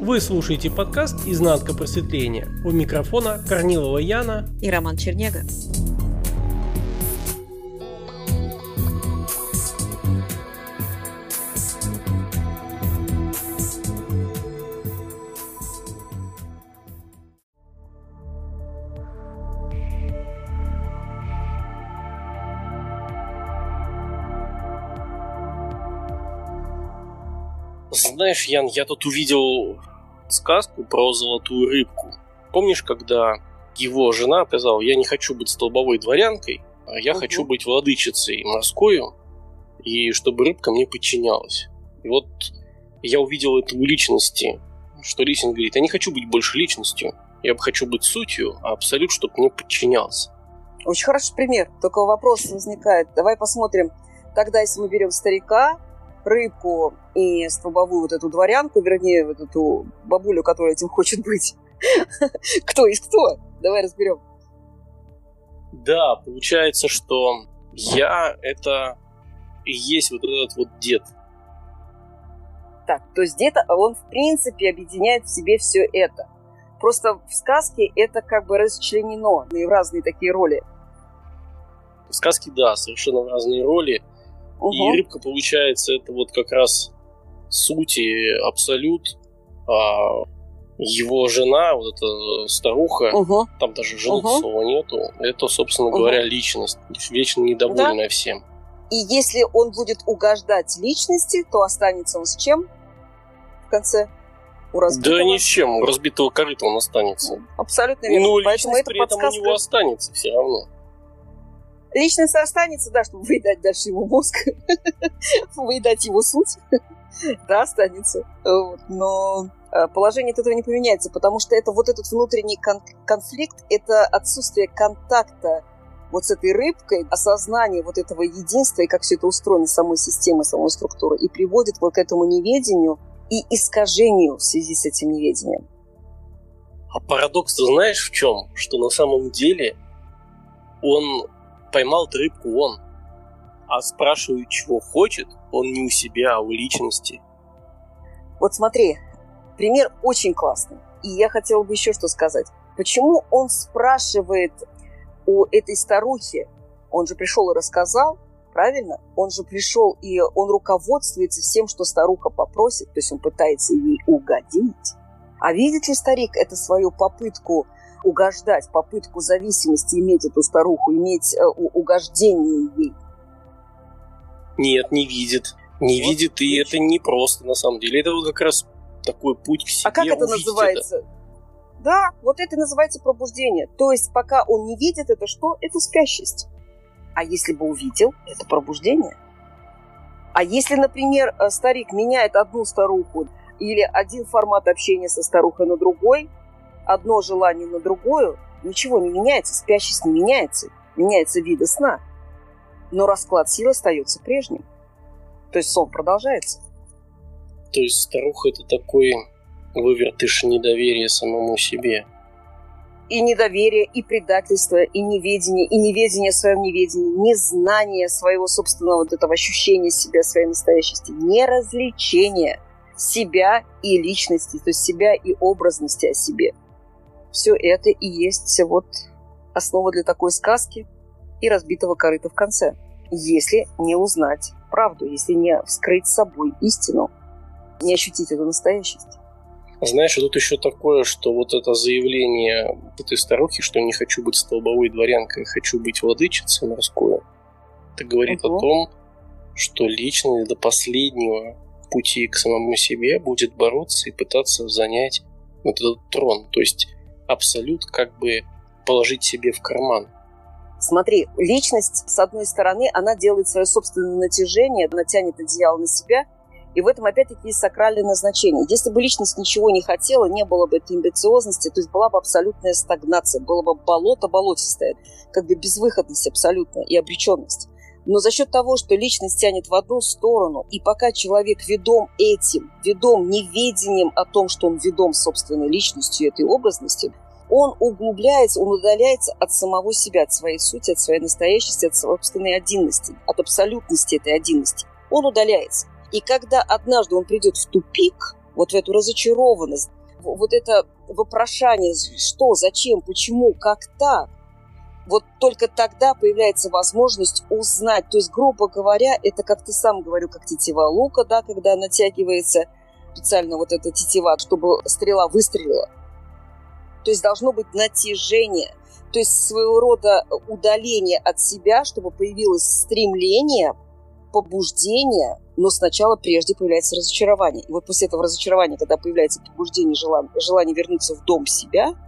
Вы слушаете подкаст «Изнанка просветления». У микрофона Корнилова Яна и Роман Чернега. Знаешь, Ян, я тут увидел сказку про золотую рыбку. Помнишь, когда его жена сказала, я не хочу быть столбовой дворянкой, а я угу. хочу быть владычицей морской, и чтобы рыбка мне подчинялась. И вот я увидел это у личности, что Лисин говорит, я не хочу быть больше личностью, я бы хочу быть сутью, а абсолют, чтобы мне подчинялся. Очень хороший пример. Только вопрос возникает. Давай посмотрим. Тогда, если мы берем старика, рыбку и столбовую вот эту дворянку, вернее, вот эту бабулю, которая этим хочет быть. Кто из кто? Давай разберем. Да, получается, что я это и есть вот этот вот дед. Так, то есть дед, он в принципе объединяет в себе все это. Просто в сказке это как бы расчленено в разные такие роли. В сказке, да, совершенно разные роли. Угу. И рыбка, получается, это вот как раз сути абсолют. А его жена, вот эта старуха, угу. там даже жены угу. слова нету, это, собственно угу. говоря, личность, вечно недовольная да. всем. И если он будет угождать личности, то останется он с чем в конце? У разбитого? Да ни с чем, у разбитого корыта он останется. Абсолютно верно. Ну, Поэтому это при подсказка... этом у него останется все равно. Личность останется, да, чтобы выедать дальше его мозг, выедать его суть, да, останется. Но э, положение от этого не поменяется, потому что это вот этот внутренний кон- конфликт, это отсутствие контакта вот с этой рыбкой, осознание вот этого единства и как все это устроено самой системой, самой структуры, и приводит вот к этому неведению и искажению в связи с этим неведением. А парадокс ты знаешь в чем? Что на самом деле он поймал рыбку он. А спрашиваю, чего хочет, он не у себя, а у личности. Вот смотри, пример очень классный. И я хотела бы еще что сказать. Почему он спрашивает у этой старухи? Он же пришел и рассказал, правильно? Он же пришел и он руководствуется всем, что старуха попросит, то есть он пытается ей угодить. А видит ли старик это свою попытку угождать, попытку зависимости иметь эту старуху, иметь э, угождение ей? Нет, не видит. Не вот, видит, и это не просто на самом деле. Это вот как раз такой путь к себе. А как это называется? Это. Да, вот это называется пробуждение. То есть, пока он не видит, это что? Это спящесть. А если бы увидел, это пробуждение. А если, например, э, старик меняет одну старуху или один формат общения со старухой на другой, одно желание на другое, ничего не меняется, спящесть не меняется, меняется виды сна. Но расклад сил остается прежним. То есть сон продолжается. То есть старуха это такой вывертыш недоверия самому себе. И недоверие, и предательство, и неведение, и неведение о своем неведении, незнание своего собственного вот этого ощущения себя, своей настоящести, неразвлечение себя и личности, то есть себя и образности о себе – все это и есть вот основа для такой сказки и разбитого корыта в конце. Если не узнать правду, если не вскрыть собой истину, не ощутить эту настоящесть. Знаешь, тут еще такое, что вот это заявление этой старухи, что не хочу быть столбовой дворянкой, хочу быть владычицей морской, это говорит угу. о том, что личность до последнего пути к самому себе будет бороться и пытаться занять вот этот трон. То есть абсолют как бы положить себе в карман. Смотри, личность, с одной стороны, она делает свое собственное натяжение, она тянет одеяло на себя, и в этом опять-таки есть сакральное назначение. Если бы личность ничего не хотела, не было бы этой амбициозности, то есть была бы абсолютная стагнация, было бы болото болотистое, как бы безвыходность абсолютная и обреченность. Но за счет того, что личность тянет в одну сторону, и пока человек ведом этим, ведом неведением о том, что он ведом собственной личностью этой образности, он углубляется, он удаляется от самого себя, от своей сути, от своей настоящести, от собственной одинности, от абсолютности этой одинности. Он удаляется. И когда однажды он придет в тупик, вот в эту разочарованность, вот это вопрошание, что, зачем, почему, как так, вот только тогда появляется возможность узнать. То есть, грубо говоря, это, как ты сам говорил, как тетива лука, да, когда натягивается специально вот эта тетива, чтобы стрела выстрелила. То есть должно быть натяжение, то есть своего рода удаление от себя, чтобы появилось стремление, побуждение, но сначала прежде появляется разочарование. И вот после этого разочарования, когда появляется побуждение, желание, желание вернуться в дом себя –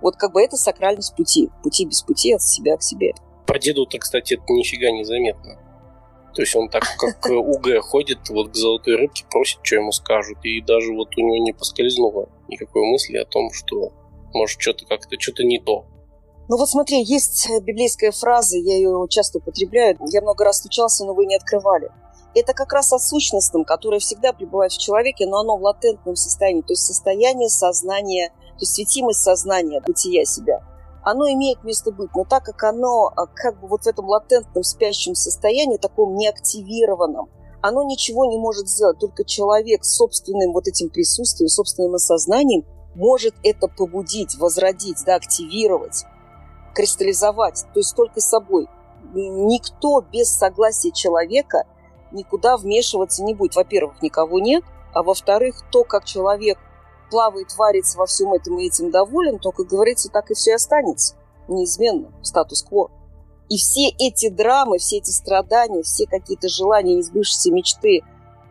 вот как бы это сакральность пути. Пути без пути от себя к себе. По деду-то, кстати, это нифига не заметно. То есть он так, как УГ ходит вот к золотой рыбке, просит, что ему скажут. И даже вот у него не поскользнуло никакой мысли о том, что может что-то как-то, что-то не то. Ну вот смотри, есть библейская фраза, я ее часто употребляю. Я много раз стучался, но вы не открывали. Это как раз о сущностном, которое всегда пребывает в человеке, но оно в латентном состоянии, то есть состояние сознания то есть светимость сознания, бытия себя, оно имеет место быть, но так как оно а, как бы вот в этом латентном спящем состоянии, таком неактивированном, оно ничего не может сделать. Только человек собственным вот этим присутствием, собственным осознанием может это побудить, возродить, да, активировать, кристаллизовать, то есть только собой. Никто без согласия человека никуда вмешиваться не будет. Во-первых, никого нет, а во-вторых, то, как человек плавает, варится во всем этом и этим доволен, то, как говорится, так и все останется. Неизменно. Статус-кво. И все эти драмы, все эти страдания, все какие-то желания, несбывшиеся мечты,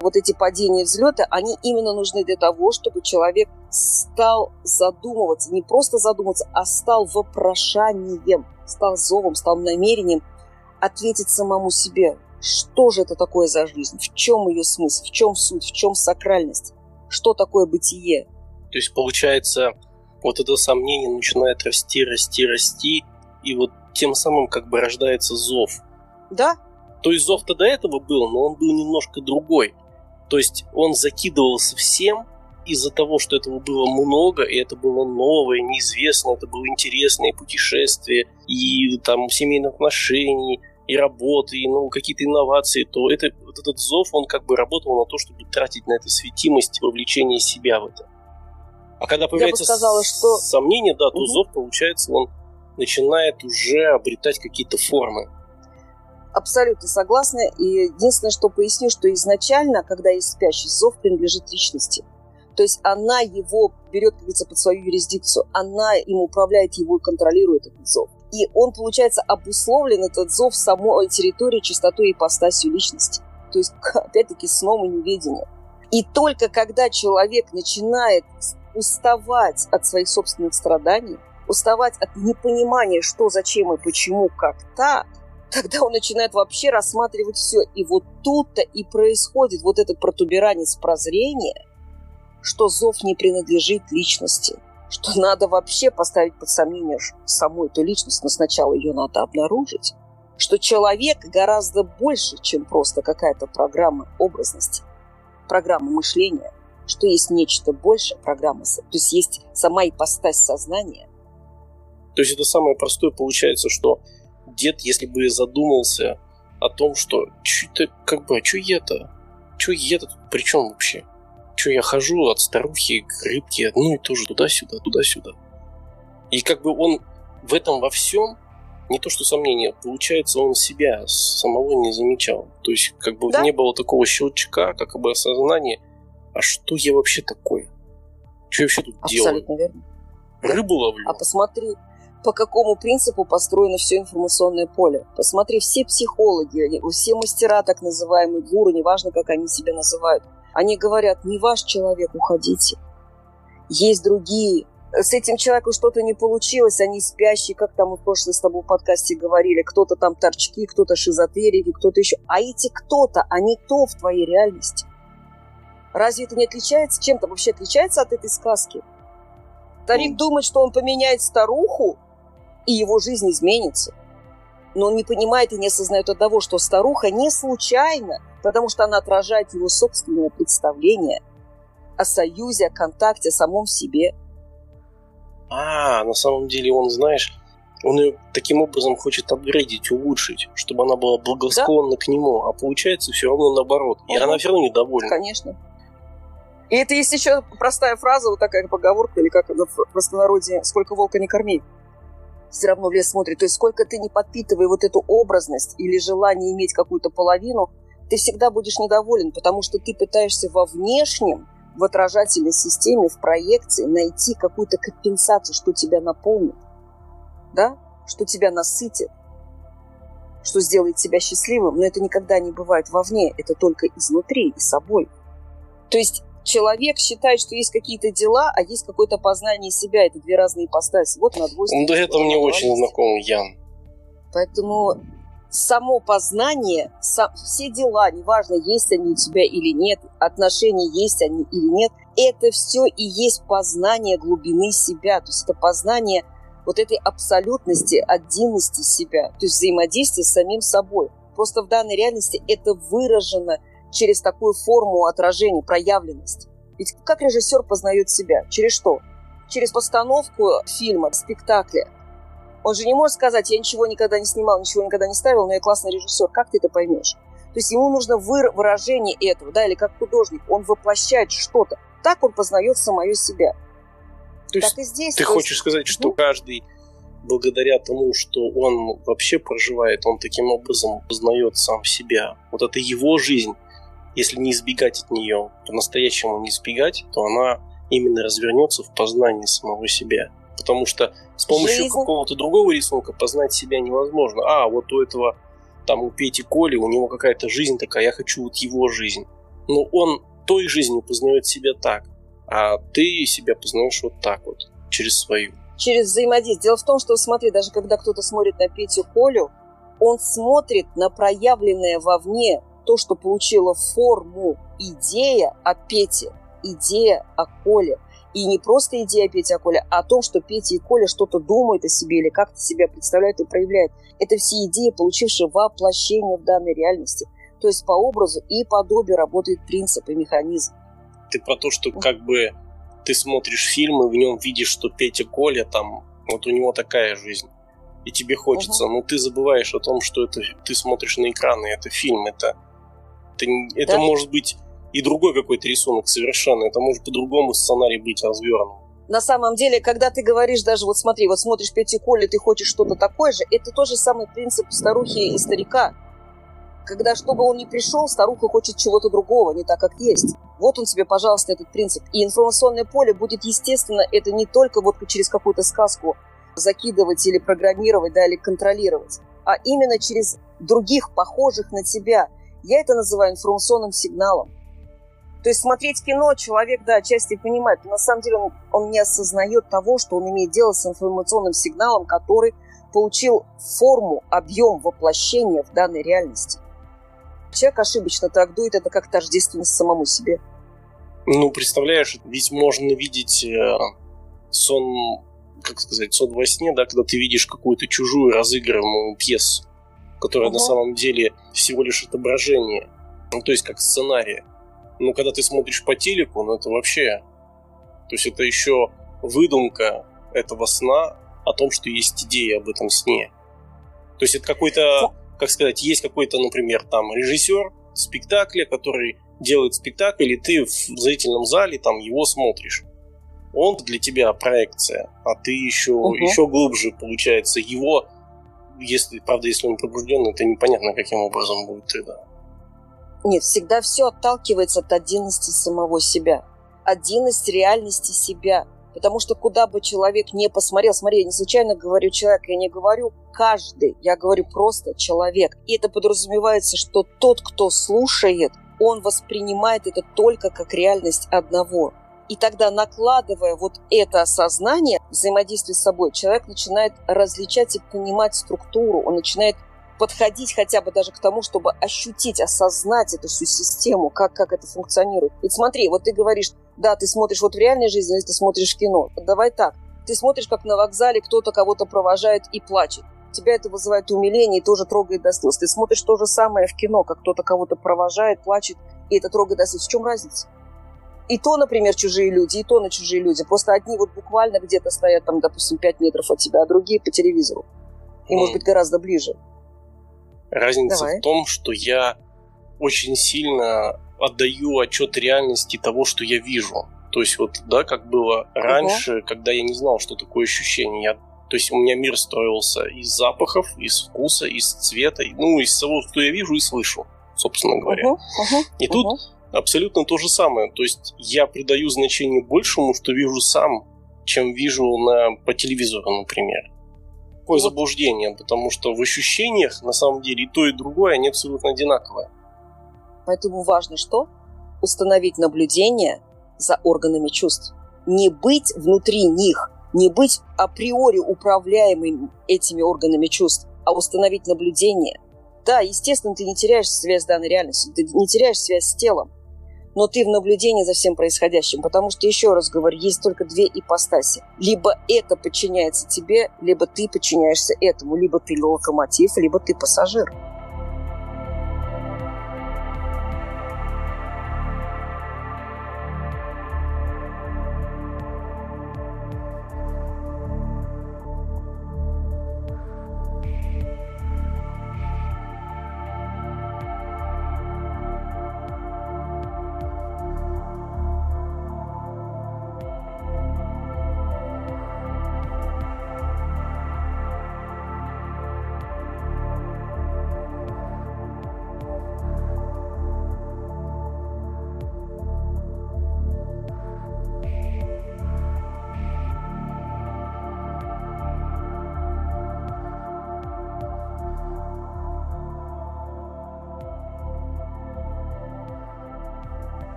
вот эти падения, взлеты, они именно нужны для того, чтобы человек стал задумываться, не просто задумываться, а стал вопрошанием, стал зовом, стал намерением ответить самому себе, что же это такое за жизнь, в чем ее смысл, в чем суть, в чем сакральность, что такое бытие, то есть, получается, вот это сомнение начинает расти, расти, расти, и вот тем самым как бы рождается зов. Да. То есть зов-то до этого был, но он был немножко другой. То есть он закидывался всем из-за того, что этого было много, и это было новое, неизвестное, это было интересное путешествие, и там семейных отношений, и работы, и ну, какие-то инновации, то это, вот этот зов, он как бы работал на то, чтобы тратить на это светимость, вовлечение себя в это. А когда появляется сказала, что... сомнение, да, то угу. зов, получается, он начинает уже обретать какие-то формы. Абсолютно согласна. И единственное, что поясню, что изначально, когда есть спящий, зов принадлежит личности. То есть она его берет, как говорится, под свою юрисдикцию. Она им управляет его и контролирует этот зов. И он, получается, обусловлен, этот зов, самой территории, чистотой и ипостасью личности. То есть, опять-таки, сном и неведением. И только когда человек начинает уставать от своих собственных страданий, уставать от непонимания, что, зачем и почему, как так, тогда он начинает вообще рассматривать все. И вот тут-то и происходит вот этот протуберанец прозрения, что зов не принадлежит личности, что надо вообще поставить под сомнение саму эту личность, но сначала ее надо обнаружить, что человек гораздо больше, чем просто какая-то программа образности, программа мышления – что есть нечто большее программы, то есть есть сама ипостась сознания. То есть это самое простое получается, что дед, если бы задумался о том, что что-то как бы, а что я-то? Что я-то тут при чем вообще? Что я хожу от старухи к рыбке, ну и тоже туда-сюда, туда-сюда. И как бы он в этом во всем, не то что сомнение, получается, он себя самого не замечал. То есть как бы да? не было такого щелчка, как бы осознания – а что я вообще такое? Что я вообще тут Абсолютно делаю? Верно. Рыбу ловлю? А посмотри, по какому принципу построено все информационное поле. Посмотри, все психологи, все мастера, так называемые гуру, неважно, как они себя называют, они говорят, не ваш человек, уходите. Есть другие. С этим человеком что-то не получилось, они спящие, как там мы в прошлом с тобой в подкасте говорили, кто-то там торчки, кто-то шизотерики, кто-то еще. А эти кто-то, они кто в твоей реальности? Разве это не отличается, чем-то вообще отличается от этой сказки? Старик mm. думает, что он поменяет старуху, и его жизнь изменится. Но он не понимает и не осознает одного, что старуха не случайно, потому что она отражает его собственное представление о союзе, о контакте, о самом себе. А, на самом деле он, знаешь, он ее таким образом хочет апгрейдить, улучшить, чтобы она была благосклонна да? к нему, а получается все равно наоборот. И угу. она все равно недовольна. Конечно. И это есть еще простая фраза, вот такая поговорка, или как в простонародье, сколько волка не корми, все равно в лес смотрит. То есть сколько ты не подпитывай вот эту образность или желание иметь какую-то половину, ты всегда будешь недоволен, потому что ты пытаешься во внешнем, в отражательной системе, в проекции найти какую-то компенсацию, что тебя наполнит, да, что тебя насытит, что сделает тебя счастливым, но это никогда не бывает вовне, это только изнутри и собой. То есть человек считает, что есть какие-то дела, а есть какое-то познание себя. Это две разные ипостаси. Вот на двойственность. Ну, да это мне очень знакомо, Ян. Поэтому само познание, сам, все дела, неважно, есть они у тебя или нет, отношения есть они или нет, это все и есть познание глубины себя. То есть это познание вот этой абсолютности, отдельности себя, то есть взаимодействие с самим собой. Просто в данной реальности это выражено через такую форму отражения, проявленность. Ведь как режиссер познает себя? Через что? Через постановку фильма, спектакля. Он же не может сказать, я ничего никогда не снимал, ничего никогда не ставил, но я классный режиссер. Как ты это поймешь? То есть ему нужно выражение этого, да, или как художник, он воплощает что-то. Так он познает самое себя. То есть так и здесь. Ты хочешь есть... сказать, что угу. каждый благодаря тому, что он вообще проживает, он таким образом познает сам себя. Вот это его жизнь. Если не избегать от нее, по-настоящему не избегать, то она именно развернется в познании самого себя. Потому что с помощью Жизнь. какого-то другого рисунка познать себя невозможно. А, вот у этого, там, у Пети Коли, у него какая-то жизнь такая, я хочу вот его жизнь. Но он той жизнью познает себя так, а ты себя познаешь вот так вот, через свою. Через взаимодействие. Дело в том, что, смотри, даже когда кто-то смотрит на Петю Колю, он смотрит на проявленное вовне то, что получило форму идея о Пете, идея о Коле. И не просто идея Пети о Коле, а о том, что Петя и Коля что-то думают о себе или как-то себя представляют и проявляют. Это все идеи, получившие воплощение в данной реальности. То есть по образу и подобию работает принцип и механизм. Ты про то, что как бы ты смотришь фильм и в нем видишь, что Петя Коля там, вот у него такая жизнь. И тебе хочется, угу. но ты забываешь о том, что это ты смотришь на экраны, это фильм, это, это, это да? может быть и другой какой-то рисунок совершенно. Это может по-другому сценарий быть развернут. На самом деле, когда ты говоришь даже, вот смотри, вот смотришь Петю Коли, ты хочешь что-то такое же, это тот же самый принцип старухи и старика. Когда, чтобы он не пришел, старуха хочет чего-то другого, не так, как есть. Вот он тебе, пожалуйста, этот принцип. И информационное поле будет, естественно, это не только вот через какую-то сказку закидывать или программировать, да, или контролировать, а именно через других, похожих на тебя. Я это называю информационным сигналом. То есть смотреть кино человек, да, отчасти понимает, но на самом деле он, он не осознает того, что он имеет дело с информационным сигналом, который получил форму, объем воплощения в данной реальности. Человек ошибочно трактует это как тождественность самому себе. Ну, представляешь, ведь можно видеть э, сон, как сказать, сон во сне, да, когда ты видишь какую-то чужую разыгрываемую пьесу, которая угу. на самом деле всего лишь отображение, ну, то есть как сценарий. Но когда ты смотришь по телеку, ну это вообще... То есть это еще выдумка этого сна о том, что есть идея об этом сне. То есть это какой-то, как сказать, есть какой-то, например, там режиссер спектакля, который делает спектакль, и ты в зрительном зале там его смотришь. Он для тебя проекция, а ты еще, угу. еще глубже, получается, его, если, правда, если он пробужденный, это непонятно, каким образом будет тогда. Нет, всегда все отталкивается от отдельности самого себя. Отдельность реальности себя. Потому что куда бы человек не посмотрел, смотри, я не случайно говорю человек, я не говорю каждый, я говорю просто человек. И это подразумевается, что тот, кто слушает, он воспринимает это только как реальность одного. И тогда, накладывая вот это осознание, взаимодействие с собой, человек начинает различать и понимать структуру, он начинает подходить хотя бы даже к тому, чтобы ощутить, осознать эту всю систему, как, как это функционирует. Ведь смотри, вот ты говоришь, да, ты смотришь вот в реальной жизни, или ты смотришь кино. Давай так. Ты смотришь, как на вокзале кто-то кого-то провожает и плачет. Тебя это вызывает умиление и тоже трогает до слез. Ты смотришь то же самое в кино, как кто-то кого-то провожает, плачет, и это трогает до слез. В чем разница? И то, например, чужие люди, и то на чужие люди. Просто одни вот буквально где-то стоят там, допустим, 5 метров от тебя, а другие по телевизору. И, может быть, гораздо ближе. Разница Давай. в том, что я очень сильно отдаю отчет реальности того, что я вижу. То есть вот, да, как было раньше, угу. когда я не знал, что такое ощущение. Я, то есть у меня мир строился из запахов, из вкуса, из цвета, ну, из того, что я вижу и слышу, собственно говоря. Угу, угу, и тут угу. Абсолютно то же самое. То есть я придаю значение большему, что вижу сам, чем вижу на, по телевизору, например. Такое вот. заблуждение, потому что в ощущениях, на самом деле, и то, и другое, они абсолютно одинаковые. Поэтому важно что? Установить наблюдение за органами чувств. Не быть внутри них, не быть априори управляемым этими органами чувств, а установить наблюдение. Да, естественно, ты не теряешь связь с данной реальностью, ты не теряешь связь с телом, но ты в наблюдении за всем происходящим, потому что, еще раз говорю, есть только две ипостаси. Либо это подчиняется тебе, либо ты подчиняешься этому, либо ты локомотив, либо ты пассажир.